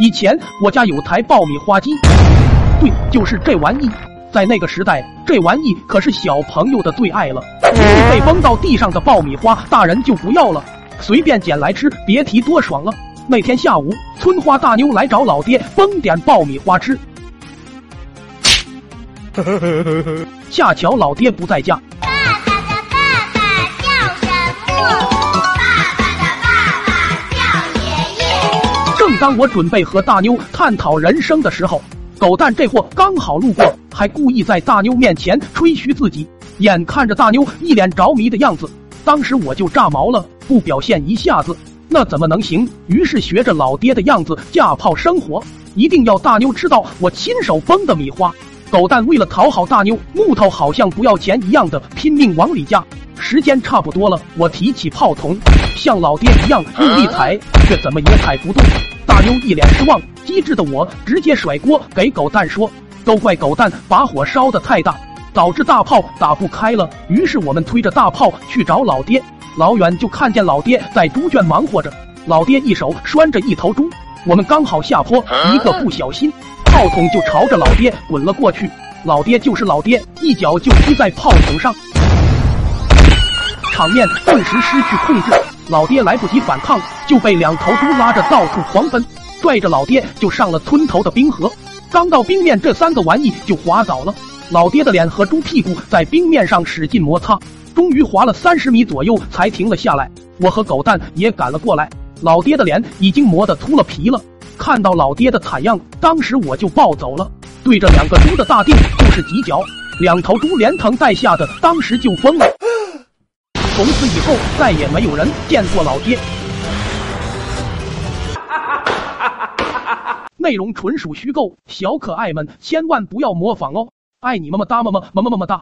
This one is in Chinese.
以前我家有台爆米花机，对，就是这玩意。在那个时代，这玩意可是小朋友的最爱了。被崩到地上的爆米花，大人就不要了，随便捡来吃，别提多爽了。那天下午，村花大妞来找老爹崩点爆米花吃，呵呵呵呵呵恰巧老爹不在家。当我准备和大妞探讨人生的时候，狗蛋这货刚好路过，还故意在大妞面前吹嘘自己。眼看着大妞一脸着迷的样子，当时我就炸毛了，不表现一下子那怎么能行？于是学着老爹的样子架炮生火，一定要大妞吃到我亲手崩的米花。狗蛋为了讨好大妞，木头好像不要钱一样的拼命往里加。时间差不多了，我提起炮筒，像老爹一样用力踩，却怎么也踩不动。大妞一脸失望，机智的我直接甩锅给狗蛋说：“都怪狗蛋把火烧得太大。”导致大炮打不开了，于是我们推着大炮去找老爹。老远就看见老爹在猪圈忙活着，老爹一手拴着一头猪。我们刚好下坡，一个不小心，炮筒就朝着老爹滚了过去。老爹就是老爹，一脚就踢在炮筒上，场面顿时失去控制。老爹来不及反抗，就被两头猪拉着到处狂奔，拽着老爹就上了村头的冰河。刚到冰面，这三个玩意就滑倒了。老爹的脸和猪屁股在冰面上使劲摩擦，终于滑了三十米左右才停了下来。我和狗蛋也赶了过来，老爹的脸已经磨得秃了皮了。看到老爹的惨样，当时我就暴走了，对着两个猪的大腚就是几脚，两头猪连疼带吓的，当时就疯了。从此以后，再也没有人见过老爹。内容纯属虚构，小可爱们千万不要模仿哦。爱你么么哒么么么么么么哒。